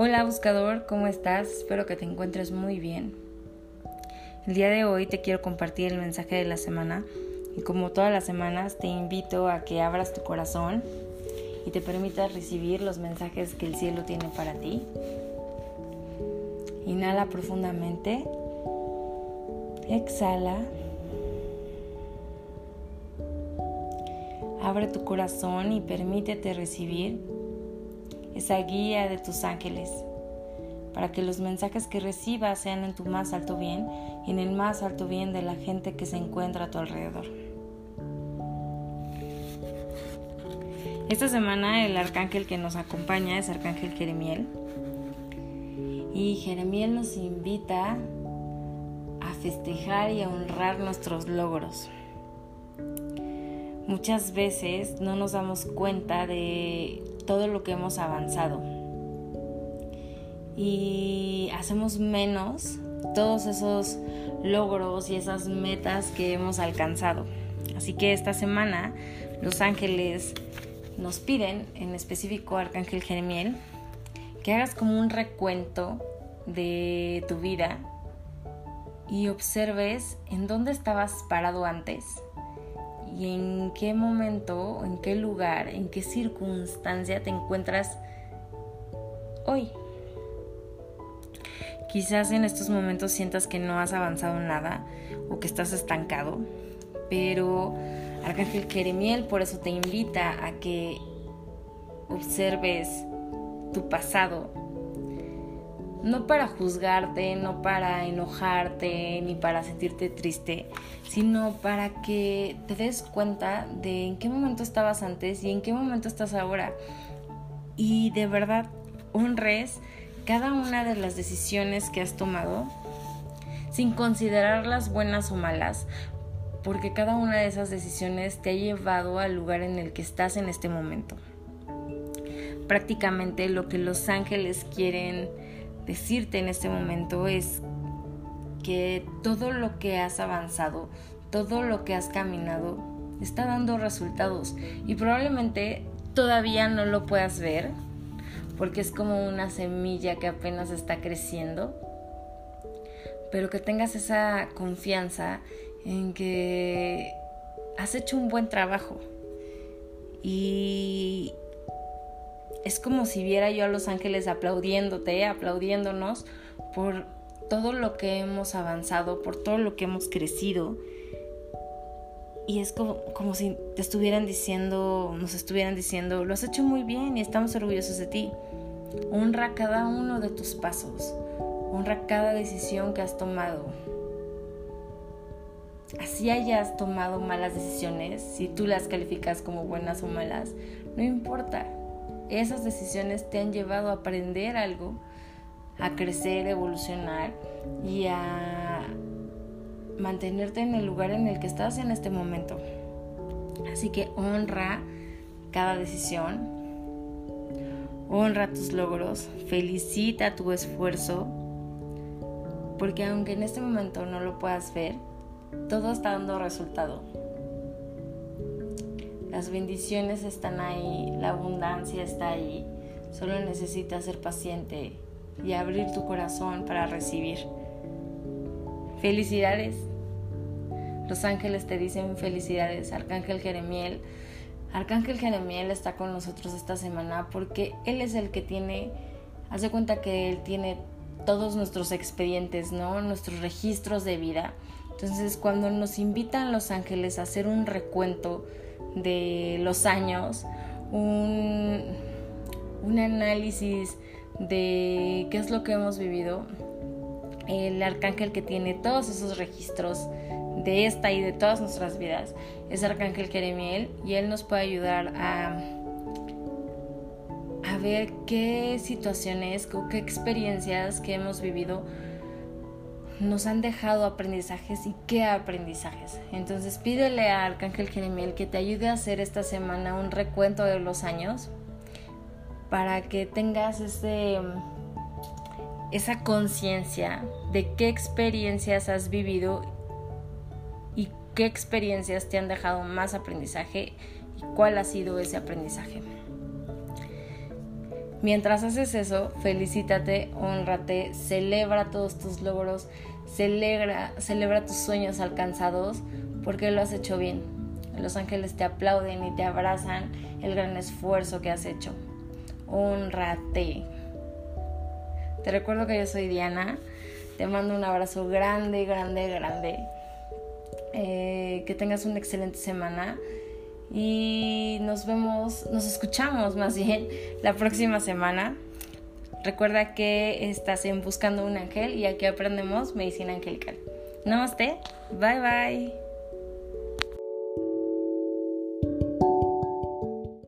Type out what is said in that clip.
Hola buscador, ¿cómo estás? Espero que te encuentres muy bien. El día de hoy te quiero compartir el mensaje de la semana y como todas las semanas te invito a que abras tu corazón y te permitas recibir los mensajes que el cielo tiene para ti. Inhala profundamente. Exhala. Abre tu corazón y permítete recibir esa guía de tus ángeles, para que los mensajes que recibas sean en tu más alto bien y en el más alto bien de la gente que se encuentra a tu alrededor. Esta semana el arcángel que nos acompaña es Arcángel Jeremiel. Y Jeremiel nos invita a festejar y a honrar nuestros logros. Muchas veces no nos damos cuenta de todo lo que hemos avanzado. Y hacemos menos todos esos logros y esas metas que hemos alcanzado. Así que esta semana los ángeles nos piden, en específico Arcángel Jeremiel, que hagas como un recuento de tu vida y observes en dónde estabas parado antes y en qué momento, en qué lugar, en qué circunstancia te encuentras hoy. Quizás en estos momentos sientas que no has avanzado nada o que estás estancado, pero Arcángel Jeremiel por eso te invita a que observes tu pasado no para juzgarte, no para enojarte, ni para sentirte triste, sino para que te des cuenta de en qué momento estabas antes y en qué momento estás ahora. Y de verdad honres cada una de las decisiones que has tomado sin considerarlas buenas o malas, porque cada una de esas decisiones te ha llevado al lugar en el que estás en este momento. Prácticamente lo que los ángeles quieren decirte en este momento es que todo lo que has avanzado, todo lo que has caminado, está dando resultados y probablemente todavía no lo puedas ver porque es como una semilla que apenas está creciendo, pero que tengas esa confianza en que has hecho un buen trabajo y es como si viera yo a los ángeles aplaudiéndote, aplaudiéndonos por todo lo que hemos avanzado, por todo lo que hemos crecido. Y es como, si te estuvieran diciendo, nos estuvieran diciendo, lo has hecho muy bien y estamos orgullosos de ti. Honra cada uno de tus pasos, honra cada decisión que has tomado. Así hayas tomado malas decisiones, si tú las calificas como buenas o malas, no importa esas decisiones te han llevado a aprender algo, a crecer, evolucionar y a mantenerte en el lugar en el que estás en este momento. Así que honra cada decisión, honra tus logros, felicita tu esfuerzo, porque aunque en este momento no lo puedas ver, todo está dando resultado. Las bendiciones están ahí, la abundancia está ahí. Solo necesitas ser paciente y abrir tu corazón para recibir. Felicidades. Los ángeles te dicen felicidades. Arcángel Jeremiel. Arcángel Jeremiel está con nosotros esta semana porque él es el que tiene, hace cuenta que él tiene todos nuestros expedientes, ¿no? Nuestros registros de vida. Entonces, cuando nos invitan los ángeles a hacer un recuento de los años, un, un análisis de qué es lo que hemos vivido. El arcángel que tiene todos esos registros de esta y de todas nuestras vidas es Arcángel Jeremiel y él nos puede ayudar a, a ver qué situaciones o qué experiencias que hemos vivido nos han dejado aprendizajes y qué aprendizajes. Entonces pídele a Arcángel Jeremiel que te ayude a hacer esta semana un recuento de los años para que tengas ese, esa conciencia de qué experiencias has vivido y qué experiencias te han dejado más aprendizaje y cuál ha sido ese aprendizaje. Mientras haces eso, felicítate, honrate, celebra todos tus logros, celebra, celebra tus sueños alcanzados porque lo has hecho bien. Los ángeles te aplauden y te abrazan el gran esfuerzo que has hecho. Honrate. Te recuerdo que yo soy Diana. Te mando un abrazo grande, grande, grande. Eh, que tengas una excelente semana y nos vemos, nos escuchamos más bien la próxima semana. Recuerda que estás en Buscando un Ángel y aquí aprendemos medicina angelical. Namaste, bye bye.